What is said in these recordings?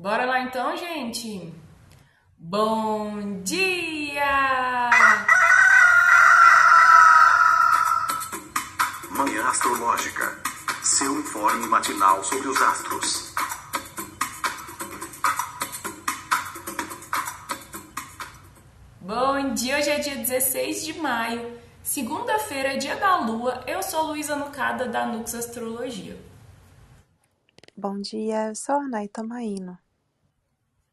Bora lá então, gente? Bom dia! Manhã Astrológica. Seu informe matinal sobre os astros. Bom dia, hoje é dia 16 de maio, segunda-feira, dia da lua. Eu sou Luísa Nucada da Nux Astrologia. Bom dia, eu sou a Anaita Maíno.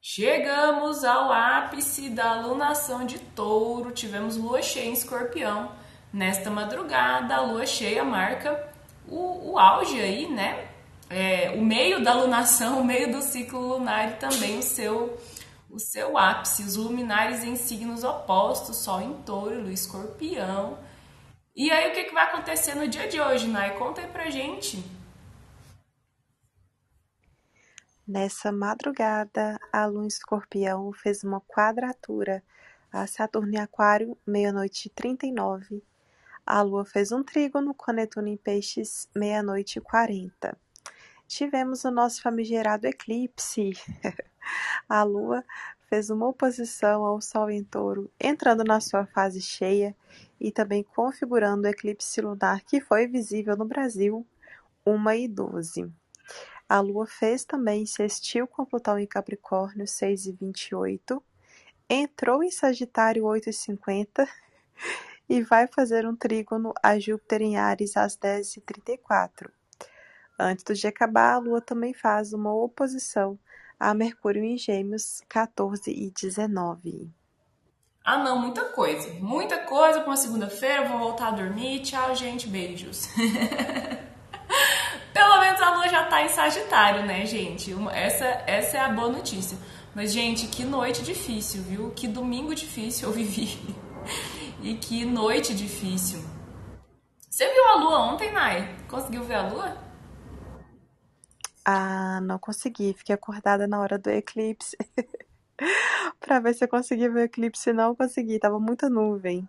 Chegamos ao ápice da alunação de touro, tivemos lua cheia em escorpião. Nesta madrugada, a lua cheia marca o, o auge aí, né? É, o meio da alunação, o meio do ciclo lunar e também o seu, o seu ápice. Os luminares em signos opostos, Sol em touro lua escorpião. E aí, o que, que vai acontecer no dia de hoje, Nai? Conta aí pra gente. Nessa madrugada, a lua em escorpião fez uma quadratura a Saturno em Aquário, meia-noite e 39. A lua fez um trígono com Netuno em Peixes, meia-noite e 40. Tivemos o nosso famigerado eclipse. a lua fez uma oposição ao Sol em Touro, entrando na sua fase cheia e também configurando o eclipse lunar que foi visível no Brasil, 1 e 12. A Lua fez também sextil com Plutão em Capricórnio, 6 e 28, entrou em Sagitário, 8 e 50, e vai fazer um trígono a Júpiter em Ares, às 10 e 34. Antes do dia acabar, a Lua também faz uma oposição a Mercúrio em Gêmeos, 14 e 19. Ah, não, muita coisa. Muita coisa para uma segunda-feira. Vou voltar a dormir. Tchau, gente. Beijos. Pelo menos a lua já tá em Sagitário, né, gente? Essa, essa é a boa notícia. Mas, gente, que noite difícil, viu? Que domingo difícil eu vivi. e que noite difícil. Você viu a lua ontem, Nai? Conseguiu ver a lua? Ah, não consegui. Fiquei acordada na hora do eclipse. pra ver se eu consegui ver o eclipse. Não consegui, tava muita nuvem.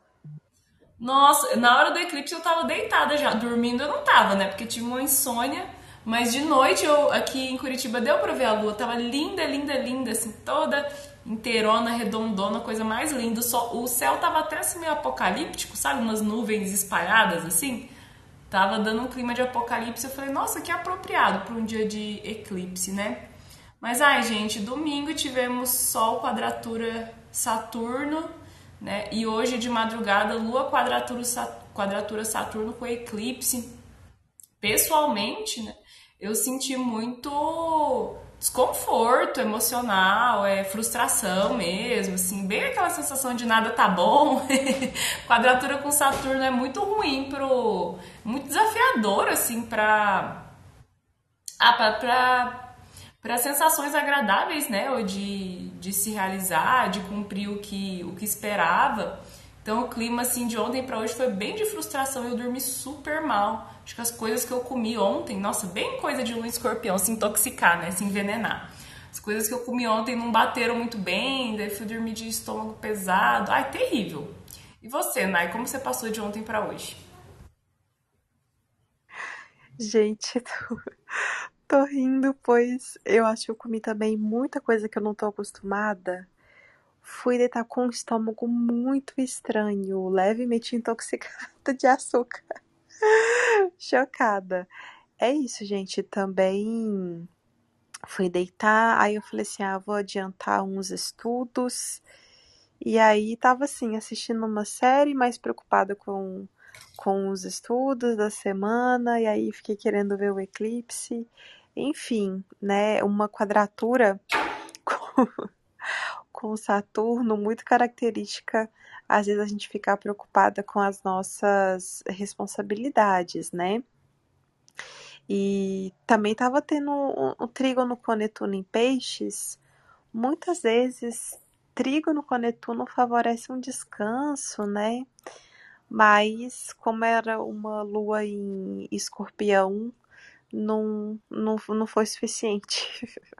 Nossa, na hora do eclipse eu tava deitada já, dormindo eu não tava, né? Porque tive uma insônia, mas de noite eu aqui em Curitiba deu pra ver a lua, tava linda, linda, linda, assim, toda inteirona, redondona, coisa mais linda. O céu tava até assim meio apocalíptico, sabe? Umas nuvens espalhadas assim. Tava dando um clima de apocalipse. Eu falei, nossa, que apropriado para um dia de eclipse, né? Mas ai, gente, domingo tivemos Sol quadratura Saturno né? E hoje de madrugada, Lua quadratura, quadratura Saturno com eclipse. Pessoalmente, né, eu senti muito desconforto emocional, é frustração mesmo, assim, bem aquela sensação de nada tá bom. quadratura com Saturno é muito ruim pro muito desafiador assim para ah, para para sensações agradáveis, né? Ou de, de se realizar, de cumprir o que, o que esperava. Então o clima assim de ontem para hoje foi bem de frustração. Eu dormi super mal. Acho que as coisas que eu comi ontem, nossa, bem coisa de um escorpião, se intoxicar, né? Se envenenar. As coisas que eu comi ontem não bateram muito bem, daí fui dormir de estômago pesado. Ai, terrível. E você, Nai, como você passou de ontem para hoje? Gente, Tô rindo, pois eu acho que eu comi também muita coisa que eu não tô acostumada. Fui deitar com um estômago muito estranho, levemente intoxicada de açúcar. Chocada. É isso, gente. Também fui deitar, aí eu falei assim: ah, vou adiantar uns estudos. E aí tava assim, assistindo uma série, mais preocupada com, com os estudos da semana, e aí fiquei querendo ver o eclipse. Enfim, né, uma quadratura com, com Saturno muito característica, às vezes a gente ficar preocupada com as nossas responsabilidades, né? E também estava tendo um, um trígono com Netuno em peixes. Muitas vezes, trígono com Netuno favorece um descanso, né? Mas, como era uma lua em escorpião, não, não, não foi suficiente.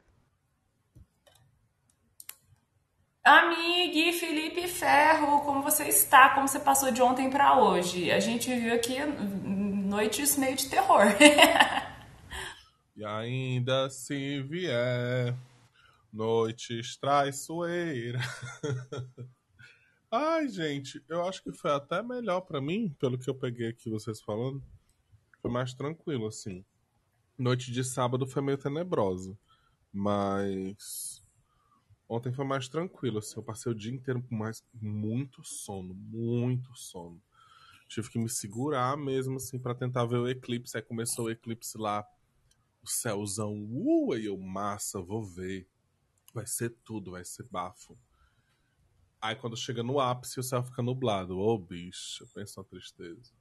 Amigue Felipe Ferro, como você está? Como você passou de ontem para hoje? A gente viu aqui noites meio de terror. e ainda se vier Noites traiçoeira. Ai, gente, eu acho que foi até melhor para mim, pelo que eu peguei aqui vocês falando. Foi mais tranquilo, assim. Noite de sábado foi meio tenebrosa. Mas. Ontem foi mais tranquilo, assim. Eu passei o dia inteiro com mais muito sono, muito sono. Tive que me segurar mesmo, assim, para tentar ver o eclipse. Aí começou o eclipse lá, o céuzão, uh, aí eu, massa, vou ver. Vai ser tudo, vai ser bafo. Aí quando chega no ápice, o céu fica nublado. Ô, oh, bicho, pensa na tristeza.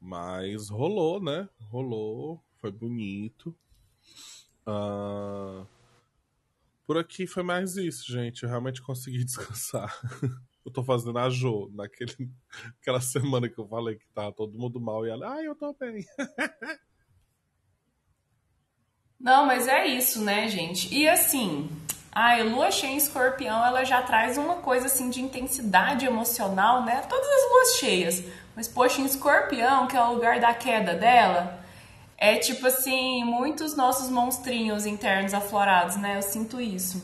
Mas rolou, né? Rolou, foi bonito. Uh... Por aqui foi mais isso, gente. Eu realmente consegui descansar. eu tô fazendo a Jo, naquele, naquela semana que eu falei que tá todo mundo mal e ela, ah, eu tô bem. Não, mas é isso, né, gente? E assim, a lua cheia em escorpião, ela já traz uma coisa assim de intensidade emocional, né? Todas as luas cheias. Mas, poxa, em escorpião, que é o lugar da queda dela, é tipo assim, muitos nossos monstrinhos internos aflorados, né? Eu sinto isso.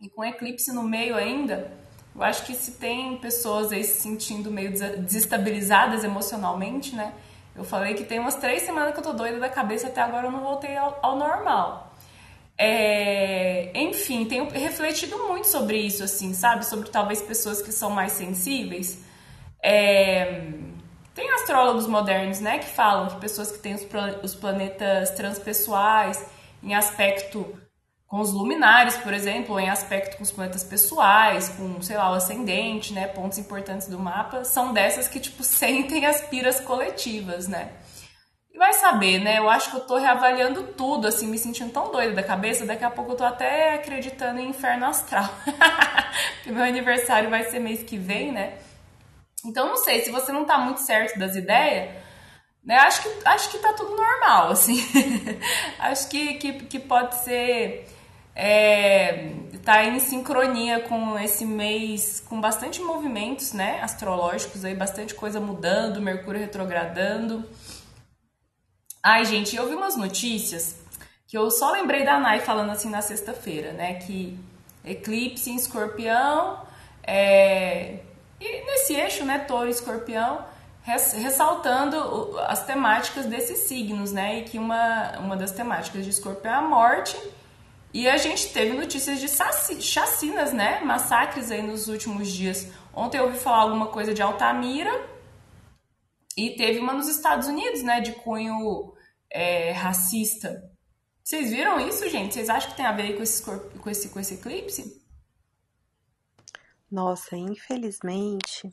E com eclipse no meio ainda, eu acho que se tem pessoas aí se sentindo meio desestabilizadas emocionalmente, né? Eu falei que tem umas três semanas que eu tô doida da cabeça, até agora eu não voltei ao, ao normal. É, enfim, tenho refletido muito sobre isso, assim, sabe? Sobre talvez pessoas que são mais sensíveis. É, tem astrólogos modernos, né, que falam que pessoas que têm os, planetas transpessoais em aspecto com os luminares, por exemplo, ou em aspecto com os planetas pessoais, com, sei lá, o ascendente, né, pontos importantes do mapa, são dessas que, tipo, sentem as piras coletivas, né? E vai saber, né? Eu acho que eu tô reavaliando tudo, assim, me sentindo tão doida da cabeça. Daqui a pouco eu tô até acreditando em inferno astral. que meu aniversário vai ser mês que vem, né? Então, não sei, se você não tá muito certo das ideias, né? Acho que, acho que tá tudo normal, assim. acho que, que, que pode ser. É, tá em sincronia com esse mês, com bastante movimentos, né? Astrológicos aí, bastante coisa mudando, Mercúrio retrogradando. Ai, gente, eu vi umas notícias que eu só lembrei da Nai falando assim na sexta-feira, né? Que eclipse em escorpião, é... e nesse eixo, né? Touro e escorpião, ressaltando as temáticas desses signos, né? E que uma, uma das temáticas de escorpião é a morte. E a gente teve notícias de chacinas, né? Massacres aí nos últimos dias. Ontem eu ouvi falar alguma coisa de Altamira. E teve uma nos Estados Unidos, né? De cunho é, racista. Vocês viram isso, gente? Vocês acham que tem a ver com esse, com esse, com esse eclipse? Nossa, infelizmente,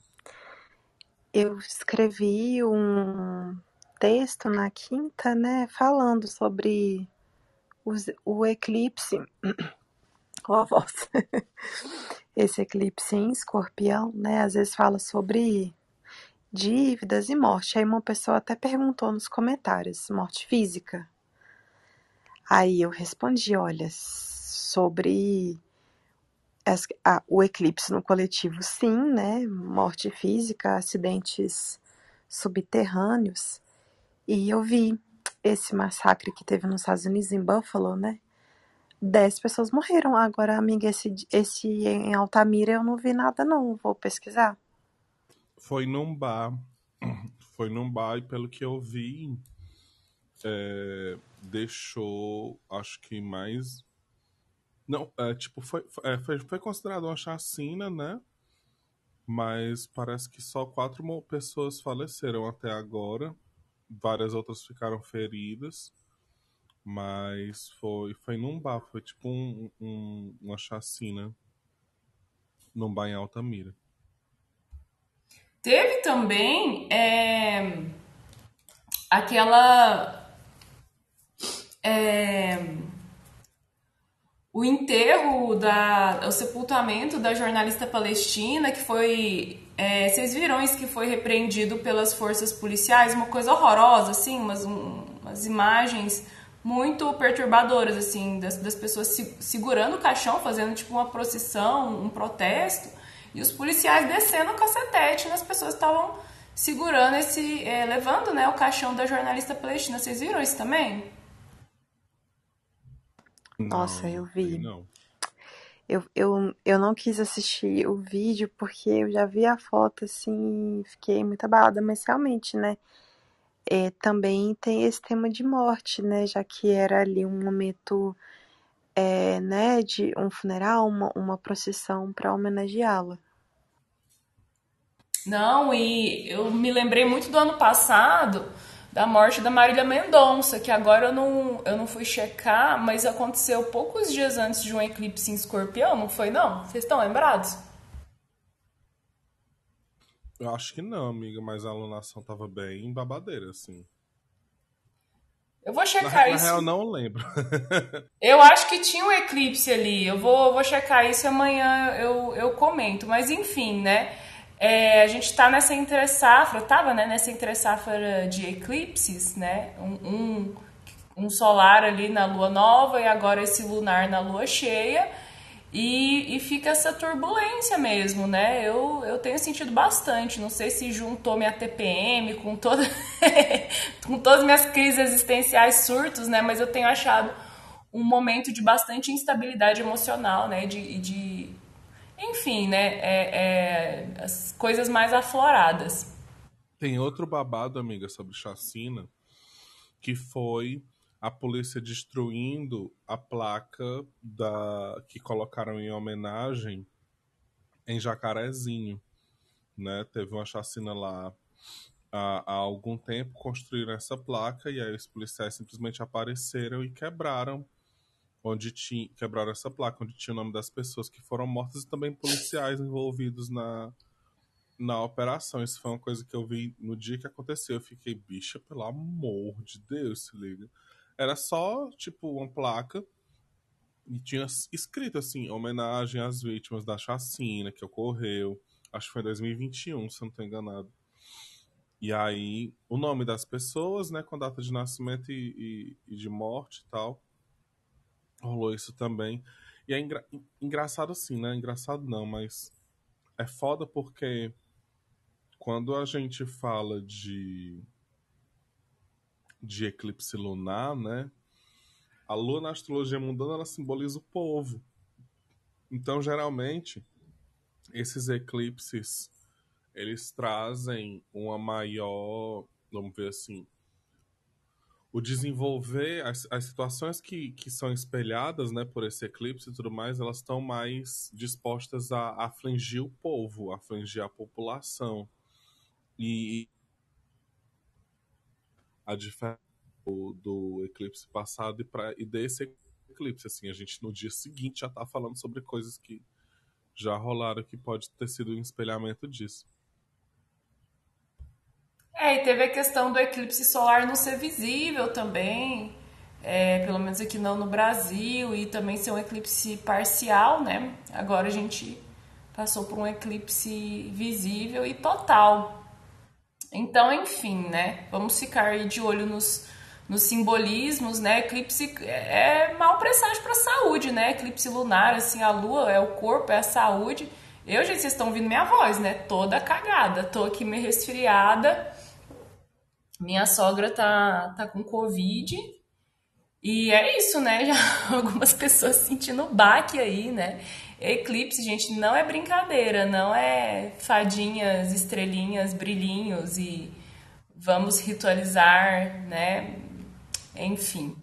eu escrevi um texto na quinta, né, falando sobre os, o eclipse. Ó a voz. Esse eclipse em escorpião, né, às vezes fala sobre dívidas e morte. Aí uma pessoa até perguntou nos comentários, morte física? Aí eu respondi, olha, sobre o eclipse no coletivo, sim, né? Morte física, acidentes subterrâneos. E eu vi esse massacre que teve nos Estados Unidos, em Buffalo, né? Dez pessoas morreram. Agora, amiga, esse, esse em Altamira eu não vi nada, não. Vou pesquisar. Foi num bar. Foi num bar e pelo que eu vi, é, deixou, acho que mais. Não, é, tipo, foi, é, foi, foi considerado uma chacina, né? Mas parece que só quatro pessoas faleceram até agora. Várias outras ficaram feridas. Mas foi, foi num bar, foi tipo um, um, uma chacina num bar em Altamira. Teve também é, aquela. É, o enterro, da, o sepultamento da jornalista palestina, que foi. É, vocês viram isso que foi repreendido pelas forças policiais? Uma coisa horrorosa, assim, umas, um, umas imagens muito perturbadoras, assim, das, das pessoas se, segurando o caixão, fazendo tipo uma procissão, um protesto. E os policiais descendo o cacetete nas pessoas que estavam segurando esse. É, levando né, o caixão da jornalista palestina. Vocês viram isso também? Nossa, eu vi. Não. Eu, eu, eu não quis assistir o vídeo porque eu já vi a foto assim, fiquei muito abalada, mas realmente, né? É, também tem esse tema de morte, né? Já que era ali um momento, é, né, de um funeral, uma, uma procissão para homenageá-la. Não, e eu me lembrei muito do ano passado da morte da Marília Mendonça, que agora eu não, eu não fui checar, mas aconteceu poucos dias antes de um eclipse em escorpião, não foi não? Vocês estão lembrados? Eu acho que não, amiga, mas a alunação tava bem babadeira, assim. Eu vou checar na, isso. Na real, não lembro. eu acho que tinha um eclipse ali. Eu vou, vou checar isso e amanhã eu, eu comento. Mas enfim, né? É, a gente está nessa entre-safra, tava né, nessa entre-safra de eclipses, né? Um, um, um, solar ali na lua nova e agora esse lunar na lua cheia. E, e fica essa turbulência mesmo, né? Eu, eu tenho sentido bastante. Não sei se juntou minha TPM com, toda, com todas as minhas crises existenciais, surtos, né? Mas eu tenho achado um momento de bastante instabilidade emocional, né? De, de enfim, né? É, é, as coisas mais afloradas. Tem outro babado, amiga, sobre chacina, que foi a polícia destruindo a placa da que colocaram em homenagem em Jacarezinho, né? Teve uma chacina lá há, há algum tempo, construíram essa placa e aí os policiais simplesmente apareceram e quebraram onde tinha quebraram essa placa onde tinha o nome das pessoas que foram mortas e também policiais envolvidos na na operação. Isso foi uma coisa que eu vi no dia que aconteceu. Eu fiquei, bicha, pelo amor de Deus, se liga. Era só, tipo, uma placa e tinha escrito assim, homenagem às vítimas da chacina que ocorreu, acho que foi em 2021, se eu não estou enganado. E aí, o nome das pessoas, né, com data de nascimento e, e, e de morte e tal. Rolou isso também. E é engra engraçado assim, né? Engraçado não, mas é foda porque quando a gente fala de de eclipse lunar, né? A lua na astrologia mundana ela simboliza o povo. Então, geralmente, esses eclipses eles trazem uma maior, vamos ver assim, o desenvolver as, as situações que, que são espelhadas, né, por esse eclipse e tudo mais, elas estão mais dispostas a, afligir o povo, a afligir a população. E a diferença do, do eclipse passado e, pra, e desse eclipse. Assim, a gente no dia seguinte já está falando sobre coisas que já rolaram que pode ter sido um espelhamento disso. É, e teve a questão do eclipse solar não ser visível também, é, pelo menos aqui não no Brasil, e também ser um eclipse parcial, né? Agora a gente passou por um eclipse visível e total. Então, enfim, né? Vamos ficar de olho nos, nos simbolismos, né? Eclipse é mau presságio para a saúde, né? Eclipse lunar, assim, a lua é o corpo, é a saúde. Eu, gente, vocês estão ouvindo minha voz, né? Toda cagada. Tô aqui meio resfriada. Minha sogra tá, tá com Covid. E é isso, né? Já algumas pessoas sentindo baque aí, né? Eclipse, gente, não é brincadeira, não é fadinhas, estrelinhas, brilhinhos e vamos ritualizar, né? Enfim.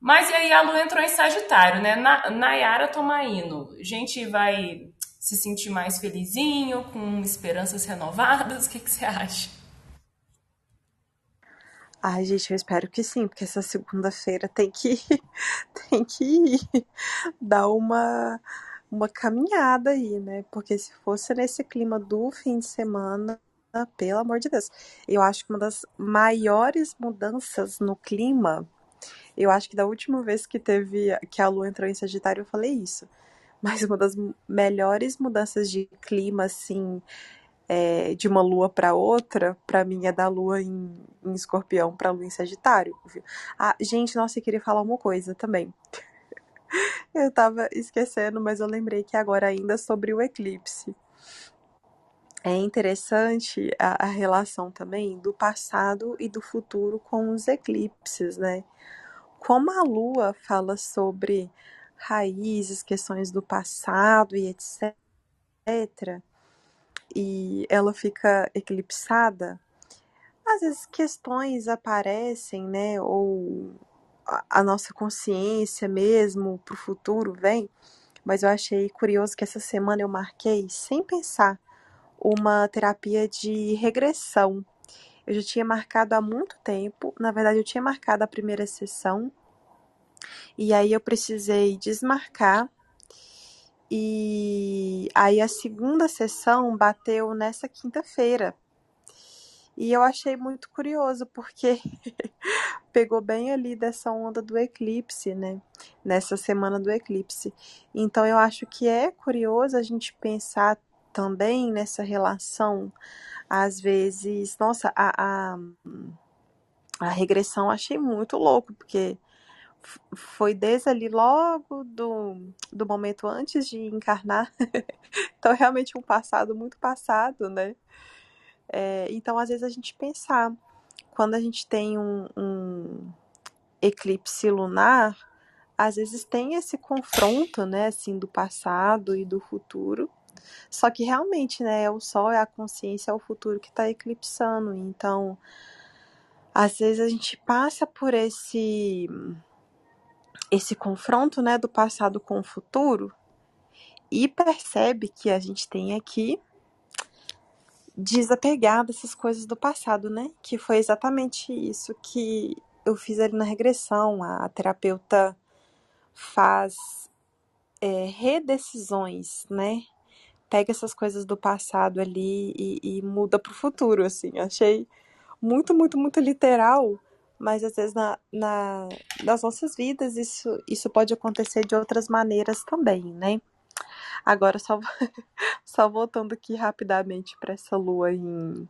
Mas e aí a Lua entrou em Sagitário, né? Na, Nayara Tomaino, a gente vai se sentir mais felizinho, com esperanças renovadas? O que, que você acha? Ai, gente, eu espero que sim, porque essa segunda-feira tem que tem que ir, dar uma uma caminhada aí, né? Porque se fosse nesse clima do fim de semana, pelo amor de Deus. Eu acho que uma das maiores mudanças no clima, eu acho que da última vez que teve que a lua entrou em Sagitário, eu falei isso. Mas uma das melhores mudanças de clima, assim, é, de uma lua para outra, para mim é da lua em, em escorpião para lua em Sagitário. Ah, gente, nossa, eu queria falar uma coisa também. Eu tava esquecendo, mas eu lembrei que agora ainda sobre o eclipse. É interessante a, a relação também do passado e do futuro com os eclipses, né? Como a Lua fala sobre raízes, questões do passado e etc. E ela fica eclipsada, às vezes questões aparecem, né? Ou a, nossa consciência mesmo para o futuro vem. Mas eu achei curioso que essa semana eu marquei, sem pensar, uma terapia de regressão. Eu já tinha marcado há muito tempo, na verdade, eu tinha marcado a primeira sessão, e aí eu precisei desmarcar. E aí a segunda sessão bateu nessa quinta-feira. E eu achei muito curioso, porque pegou bem ali dessa onda do eclipse, né? Nessa semana do eclipse. Então eu acho que é curioso a gente pensar também nessa relação, às vezes, nossa, a, a, a regressão achei muito louco, porque foi desde ali logo do, do momento antes de encarnar. então, realmente um passado muito passado, né? É, então, às vezes, a gente pensar, quando a gente tem um, um eclipse lunar, às vezes tem esse confronto, né, assim, do passado e do futuro. Só que realmente, né, é o sol, é a consciência, é o futuro que está eclipsando. Então, às vezes a gente passa por esse esse confronto, né, do passado com o futuro e percebe que a gente tem aqui desapegar dessas coisas do passado, né? Que foi exatamente isso que eu fiz ali na regressão. A terapeuta faz é, redecisões, né? Pega essas coisas do passado ali e, e muda para o futuro, assim. Achei muito, muito, muito literal, mas às vezes na, na, nas nossas vidas isso, isso pode acontecer de outras maneiras também, né? Agora, só, só voltando aqui rapidamente para essa lua em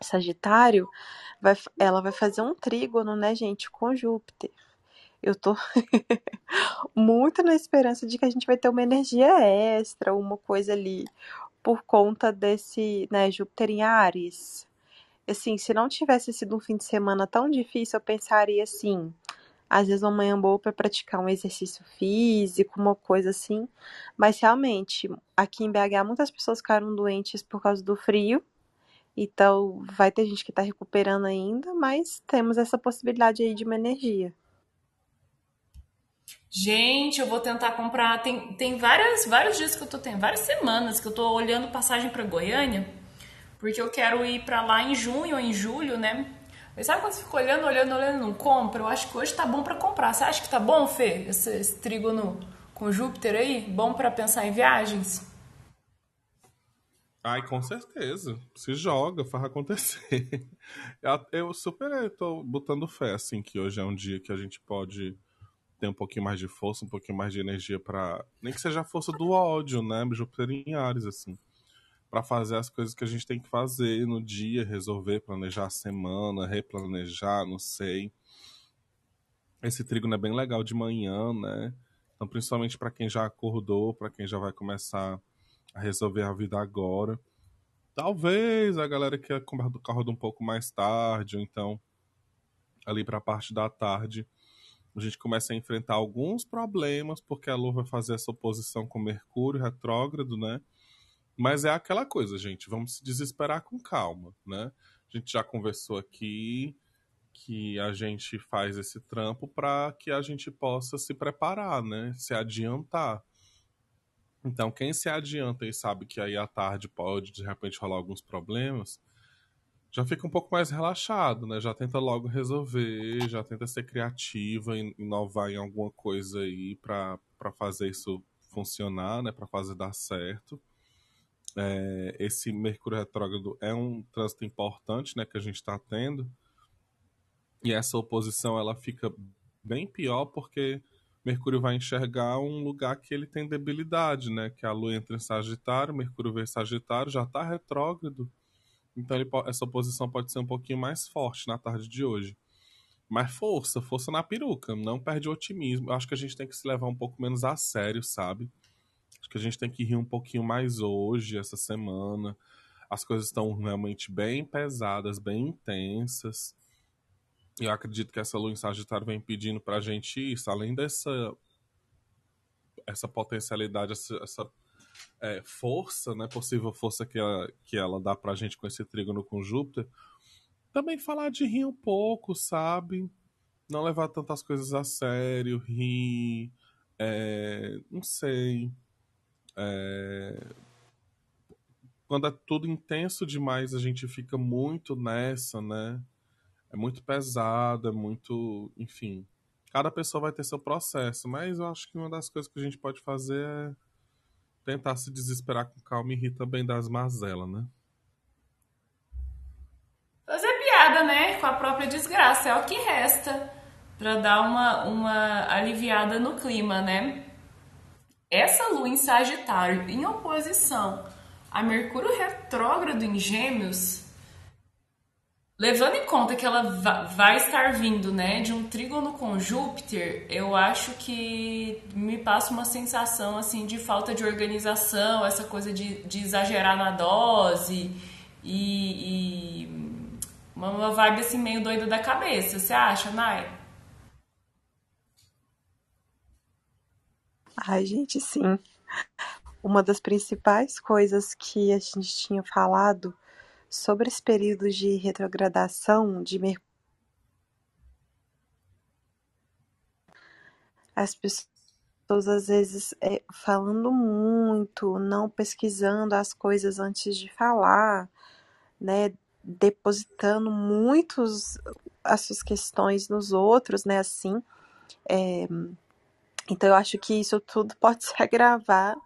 Sagitário, vai, ela vai fazer um trígono, né, gente, com Júpiter. Eu tô muito na esperança de que a gente vai ter uma energia extra, uma coisa ali, por conta desse, né, Júpiter em Ares. Assim, se não tivesse sido um fim de semana tão difícil, eu pensaria assim, às vezes uma manhã boa para praticar um exercício físico, uma coisa assim. Mas realmente, aqui em BH muitas pessoas ficaram doentes por causa do frio. Então, vai ter gente que está recuperando ainda, mas temos essa possibilidade aí de uma energia. Gente, eu vou tentar comprar. Tem, tem várias, vários dias que eu tô tendo, várias semanas que eu tô olhando passagem para Goiânia, porque eu quero ir para lá em junho ou em julho, né? Mas sabe quando você fica olhando, olhando, olhando, não compra? Eu acho que hoje tá bom para comprar. Você acha que tá bom, Fê? Esse, esse trígono com Júpiter aí? Bom para pensar em viagens? Ai, com certeza. Se joga, faz acontecer. Eu super tô botando fé, assim, que hoje é um dia que a gente pode ter um pouquinho mais de força, um pouquinho mais de energia para Nem que seja a força do ódio, né? Júpiter em Ares, assim para fazer as coisas que a gente tem que fazer no dia, resolver, planejar a semana, replanejar, não sei. Esse trigo é bem legal de manhã, né? Então, principalmente para quem já acordou, para quem já vai começar a resolver a vida agora. Talvez a galera que acorda um pouco mais tarde, ou então ali para a parte da tarde, a gente começa a enfrentar alguns problemas, porque a Lua vai fazer essa oposição com Mercúrio retrógrado, né? Mas é aquela coisa, gente, vamos se desesperar com calma, né? A gente já conversou aqui que a gente faz esse trampo para que a gente possa se preparar, né? Se adiantar. Então, quem se adianta e sabe que aí à tarde pode de repente rolar alguns problemas, já fica um pouco mais relaxado, né? Já tenta logo resolver, já tenta ser criativa, inovar em alguma coisa aí para fazer isso funcionar, né? Para fazer dar certo é, esse Mercúrio retrógrado é um trânsito importante, né, que a gente está tendo. E essa oposição ela fica bem pior porque Mercúrio vai enxergar um lugar que ele tem debilidade, né? Que a Lua entra em Sagitário, Mercúrio vem em Sagitário, já está retrógrado. Então ele, essa oposição pode ser um pouquinho mais forte na tarde de hoje. Mas força, força na peruca, não perde o otimismo. Eu acho que a gente tem que se levar um pouco menos a sério, sabe? Acho que a gente tem que rir um pouquinho mais hoje, essa semana. As coisas estão realmente bem pesadas, bem intensas. E eu acredito que essa lua em Sagitário vem pedindo pra gente isso, além dessa essa potencialidade, essa, essa é, força, né, possível força que ela, que ela dá pra gente com esse trígono com Júpiter, também falar de rir um pouco, sabe? Não levar tantas coisas a sério, rir, é, não sei. É, quando é tudo intenso demais, a gente fica muito nessa, né? É muito pesado, é muito. Enfim. Cada pessoa vai ter seu processo, mas eu acho que uma das coisas que a gente pode fazer é tentar se desesperar com calma e rir também das mazelas, né? Fazer piada, né? Com a própria desgraça, é o que resta para dar uma, uma aliviada no clima, né? Essa lua em Sagitário em oposição a Mercúrio retrógrado em Gêmeos, levando em conta que ela vai estar vindo, né, de um trígono com Júpiter, eu acho que me passa uma sensação assim de falta de organização, essa coisa de, de exagerar na dose e, e uma vibe assim meio doida da cabeça. Você acha, Nai? Ai, gente, sim. Uma das principais coisas que a gente tinha falado sobre esse período de retrogradação de Mercúrio as pessoas às vezes é, falando muito, não pesquisando as coisas antes de falar, né, depositando muitos as suas questões nos outros, né, assim. É, então eu acho que isso tudo pode se agravar.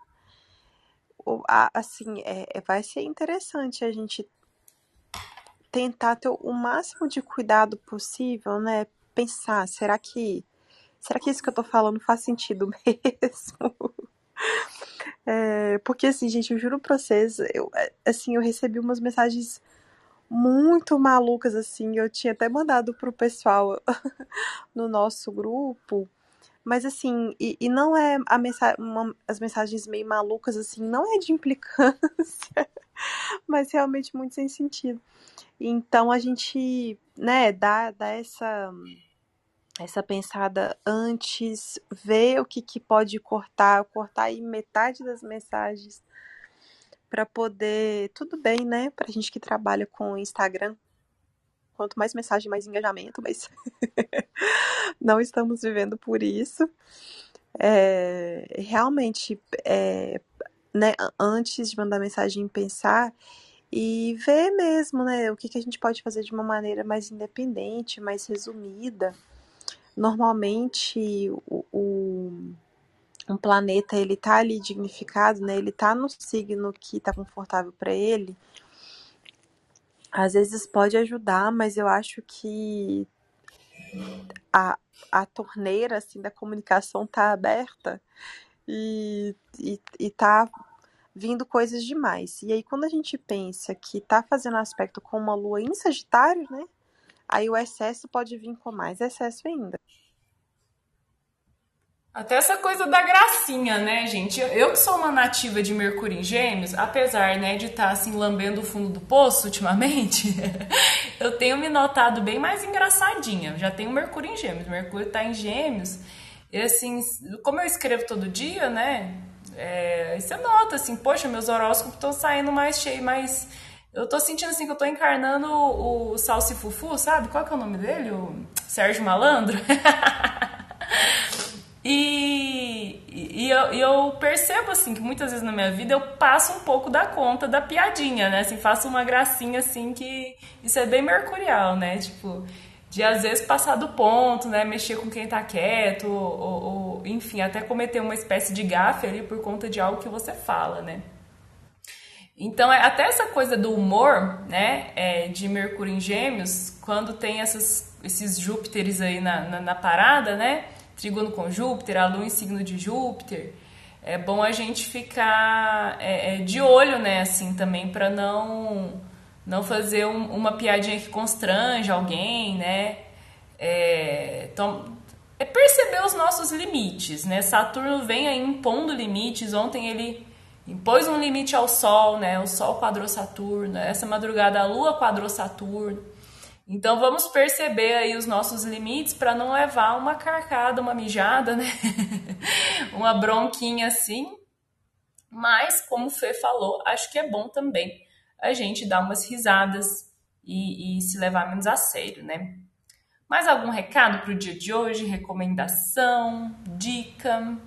Assim, é, é, vai ser interessante a gente tentar ter o máximo de cuidado possível, né? Pensar, será que será que isso que eu tô falando faz sentido mesmo? É, porque assim, gente, eu juro pra vocês, eu, é, assim, eu recebi umas mensagens muito malucas, assim, eu tinha até mandado pro pessoal no nosso grupo, mas assim, e, e não é a mensa uma, as mensagens meio malucas, assim, não é de implicância, mas realmente muito sem sentido. Então a gente, né, dá, dá essa essa pensada antes, ver o que, que pode cortar, cortar aí metade das mensagens para poder, tudo bem, né? Pra gente que trabalha com Instagram, quanto mais mensagem, mais engajamento, mas não estamos vivendo por isso. É, realmente, é, né, antes de mandar mensagem, pensar e ver mesmo, né, o que, que a gente pode fazer de uma maneira mais independente, mais resumida. Normalmente, o, o um planeta ele tá ali dignificado, né? Ele tá no signo que tá confortável para ele às vezes pode ajudar, mas eu acho que a, a torneira assim da comunicação tá aberta e, e, e tá vindo coisas demais. E aí quando a gente pensa que tá fazendo aspecto com uma lua em Sagitário, né? Aí o excesso pode vir com mais excesso ainda. Até essa coisa da gracinha, né, gente? Eu que sou uma nativa de Mercúrio em Gêmeos, apesar, né, de estar tá, assim lambendo o fundo do poço ultimamente, eu tenho me notado bem mais engraçadinha. Já tenho Mercúrio em Gêmeos, Mercúrio tá em Gêmeos. E assim, como eu escrevo todo dia, né? É, você nota assim, poxa, meus horóscopos estão saindo mais cheios, mas eu tô sentindo assim que eu tô encarnando o, o Salsifufu, sabe? Qual que é o nome dele? O Sérgio Malandro? E, e, eu, eu, percebo, assim, que muitas vezes na minha vida eu passo um pouco da conta da piadinha, né? Assim, faço uma gracinha, assim, que isso é bem mercurial, né? Tipo, de às vezes passar do ponto, né? Mexer com quem tá quieto, ou, ou enfim, até cometer uma espécie de gafe ali por conta de algo que você fala, né? Então, é, até essa coisa do humor, né, é, de Mercúrio em Gêmeos, quando tem essas, esses Júpiteres aí na, na, na parada, né? Trígono com Júpiter, a lua em signo de Júpiter, é bom a gente ficar é, é, de olho, né, assim, também para não não fazer um, uma piadinha que constrange alguém, né? É, então, é perceber os nossos limites, né? Saturno vem aí impondo limites. Ontem ele impôs um limite ao Sol, né? O Sol quadrou Saturno. Essa madrugada a Lua quadrou Saturno. Então vamos perceber aí os nossos limites para não levar uma carcada, uma mijada, né? uma bronquinha assim. Mas, como o Fê falou, acho que é bom também a gente dar umas risadas e, e se levar menos a sério, né? Mais algum recado para o dia de hoje? Recomendação? Dica?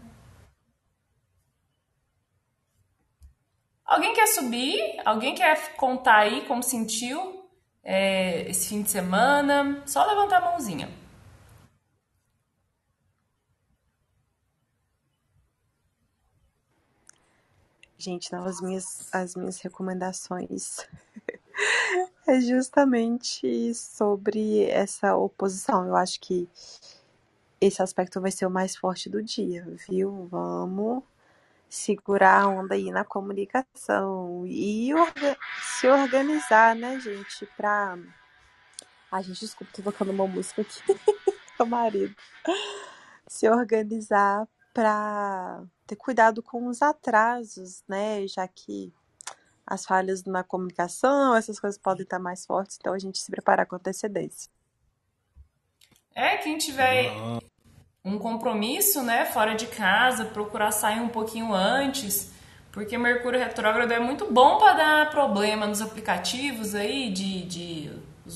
Alguém quer subir? Alguém quer contar aí como sentiu é, esse fim de semana? Só levantar a mãozinha. Gente, não, as minhas, as minhas recomendações é justamente sobre essa oposição. Eu acho que esse aspecto vai ser o mais forte do dia, viu? Vamos segurar a onda aí na comunicação e orga se organizar, né, gente, pra. Ai, gente, desculpa, tô tocando uma música aqui. Meu marido. Se organizar pra ter cuidado com os atrasos, né, já que as falhas na comunicação, essas coisas podem estar mais fortes, então a gente se preparar com antecedência. É, quem tiver um compromisso, né, fora de casa, procurar sair um pouquinho antes, porque Mercúrio retrógrado é muito bom para dar problema nos aplicativos aí de, de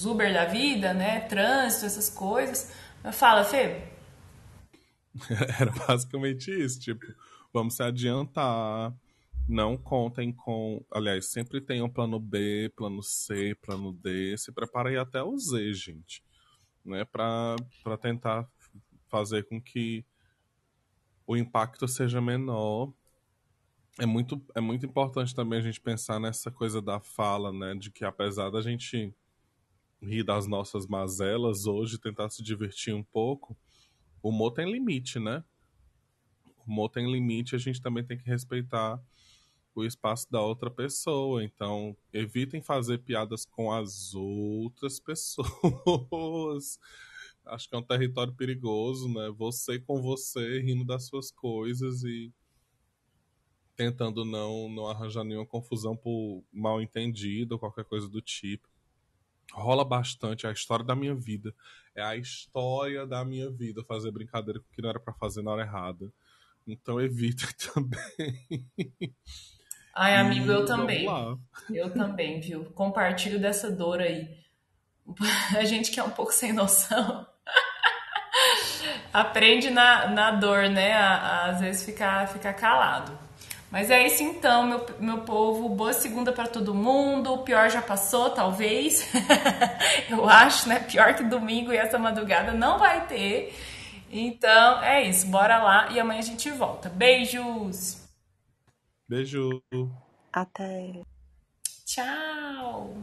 Uber da vida, né, trânsito, essas coisas. Fala, Fê. Era basicamente isso, tipo, vamos se adiantar, não contem com. Aliás, sempre tenham plano B, plano C, plano D. Se preparem até o Z, gente. Né, para tentar fazer com que o impacto seja menor. É muito, é muito importante também a gente pensar nessa coisa da fala, né? De que apesar da gente rir das nossas mazelas hoje, tentar se divertir um pouco, o humor tem limite, né? O humor tem limite, a gente também tem que respeitar o espaço da outra pessoa. Então, evitem fazer piadas com as outras pessoas acho que é um território perigoso, né? Você com você, rindo das suas coisas e tentando não, não arranjar nenhuma confusão por mal entendido ou qualquer coisa do tipo. Rola bastante é a história da minha vida. É a história da minha vida fazer brincadeira com o que não era para fazer na hora errada. Então evita também. Ai, amigo, eu também. Eu também, viu? Compartilho dessa dor aí. A gente que é um pouco sem noção aprende na, na dor, né? A, a, às vezes ficar fica calado. Mas é isso então, meu, meu povo. Boa segunda para todo mundo. O pior já passou, talvez. Eu acho, né? Pior que domingo e essa madrugada não vai ter. Então é isso. Bora lá e amanhã a gente volta. Beijos. Beijo. Até. Tchau.